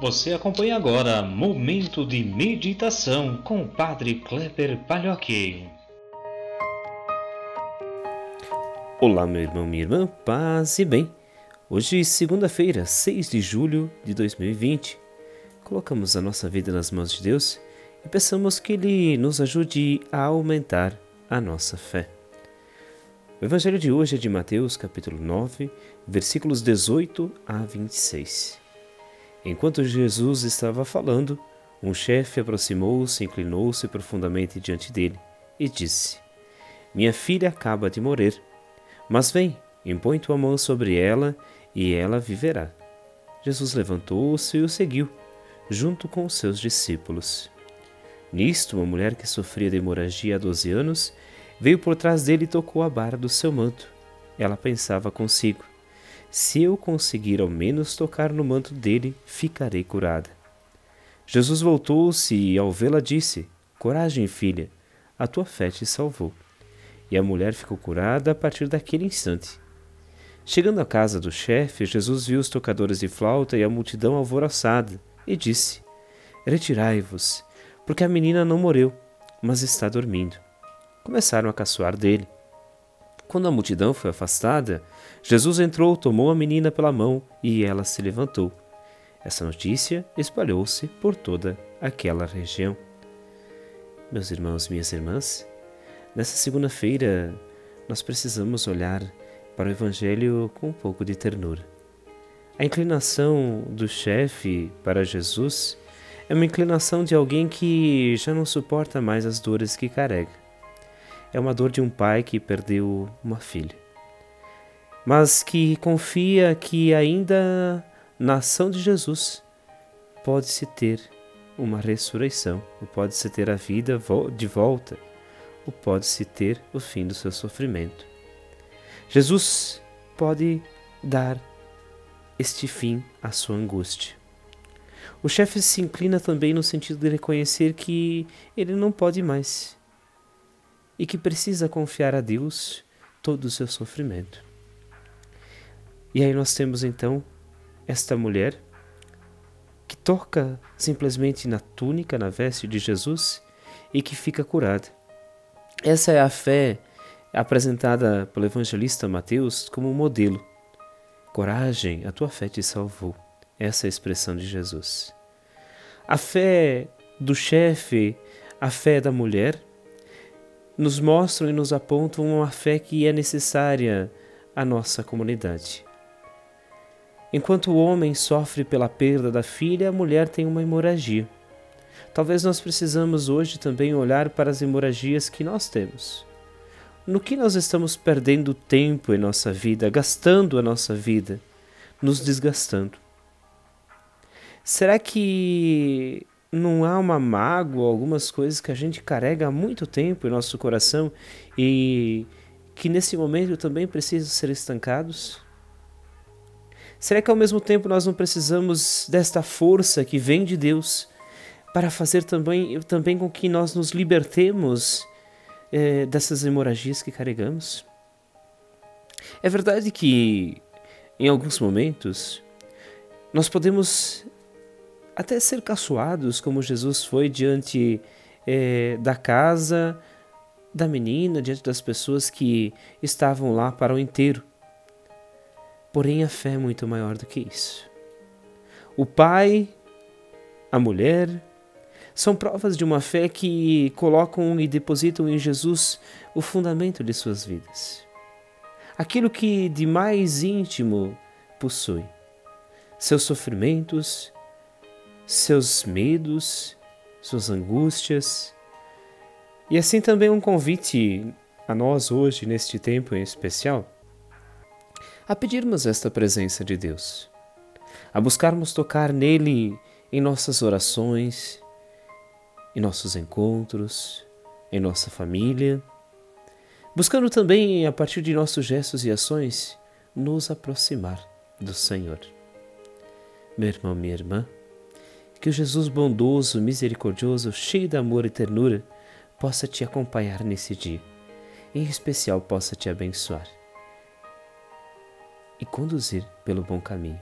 Você acompanha agora Momento de Meditação com o Padre Kleber Palhoque. Olá, meu irmão, minha irmã, paz e bem. Hoje, segunda-feira, 6 de julho de 2020, colocamos a nossa vida nas mãos de Deus e peçamos que Ele nos ajude a aumentar a nossa fé. O evangelho de hoje é de Mateus, capítulo 9, versículos 18 a 26. Enquanto Jesus estava falando, um chefe aproximou-se, inclinou-se profundamente diante dele e disse: Minha filha acaba de morrer, mas vem, impõe tua mão sobre ela e ela viverá. Jesus levantou-se e o seguiu, junto com os seus discípulos. Nisto, uma mulher que sofria de hemorragia há doze anos veio por trás dele e tocou a barra do seu manto. Ela pensava consigo: se eu conseguir ao menos tocar no manto dele, ficarei curada. Jesus voltou-se e, ao vê-la, disse: Coragem, filha, a tua fé te salvou. E a mulher ficou curada a partir daquele instante. Chegando à casa do chefe, Jesus viu os tocadores de flauta e a multidão alvoroçada e disse: Retirai-vos, porque a menina não morreu, mas está dormindo. Começaram a caçoar dele. Quando a multidão foi afastada, Jesus entrou, tomou a menina pela mão e ela se levantou. Essa notícia espalhou-se por toda aquela região. Meus irmãos, minhas irmãs, nessa segunda-feira nós precisamos olhar para o Evangelho com um pouco de ternura. A inclinação do chefe para Jesus é uma inclinação de alguém que já não suporta mais as dores que carrega é uma dor de um pai que perdeu uma filha, mas que confia que ainda na ação de Jesus pode-se ter uma ressurreição, ou pode-se ter a vida de volta, ou pode-se ter o fim do seu sofrimento. Jesus pode dar este fim à sua angústia. O chefe se inclina também no sentido de reconhecer que ele não pode mais e que precisa confiar a Deus todo o seu sofrimento. E aí nós temos então esta mulher que toca simplesmente na túnica, na veste de Jesus e que fica curada. Essa é a fé apresentada pelo evangelista Mateus como modelo. Coragem, a tua fé te salvou. Essa é a expressão de Jesus. A fé do chefe, a fé da mulher, nos mostram e nos apontam uma fé que é necessária à nossa comunidade. Enquanto o homem sofre pela perda da filha, a mulher tem uma hemorragia. Talvez nós precisamos hoje também olhar para as hemorragias que nós temos. No que nós estamos perdendo tempo em nossa vida, gastando a nossa vida, nos desgastando? Será que não há uma mágoa, algumas coisas que a gente carrega há muito tempo em nosso coração e que nesse momento também precisam ser estancados? Será que ao mesmo tempo nós não precisamos desta força que vem de Deus para fazer também, também com que nós nos libertemos é, dessas hemorragias que carregamos? É verdade que em alguns momentos nós podemos até ser caçoados, como Jesus foi diante é, da casa da menina, diante das pessoas que estavam lá para o inteiro. Porém, a fé é muito maior do que isso. O pai, a mulher, são provas de uma fé que colocam e depositam em Jesus o fundamento de suas vidas. Aquilo que de mais íntimo possui. Seus sofrimentos, seus medos, suas angústias. E assim também um convite a nós hoje, neste tempo em especial, a pedirmos esta presença de Deus, a buscarmos tocar nele em nossas orações, em nossos encontros, em nossa família, buscando também, a partir de nossos gestos e ações, nos aproximar do Senhor. Meu irmão, minha irmã, que o Jesus bondoso, misericordioso, cheio de amor e ternura, possa te acompanhar nesse dia, em especial possa te abençoar e conduzir pelo bom caminho.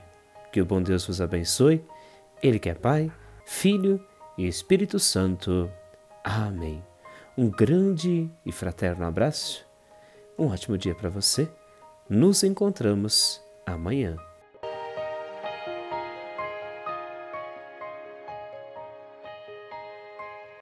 Que o bom Deus vos abençoe, Ele que é Pai, Filho e Espírito Santo. Amém. Um grande e fraterno abraço. Um ótimo dia para você. Nos encontramos amanhã.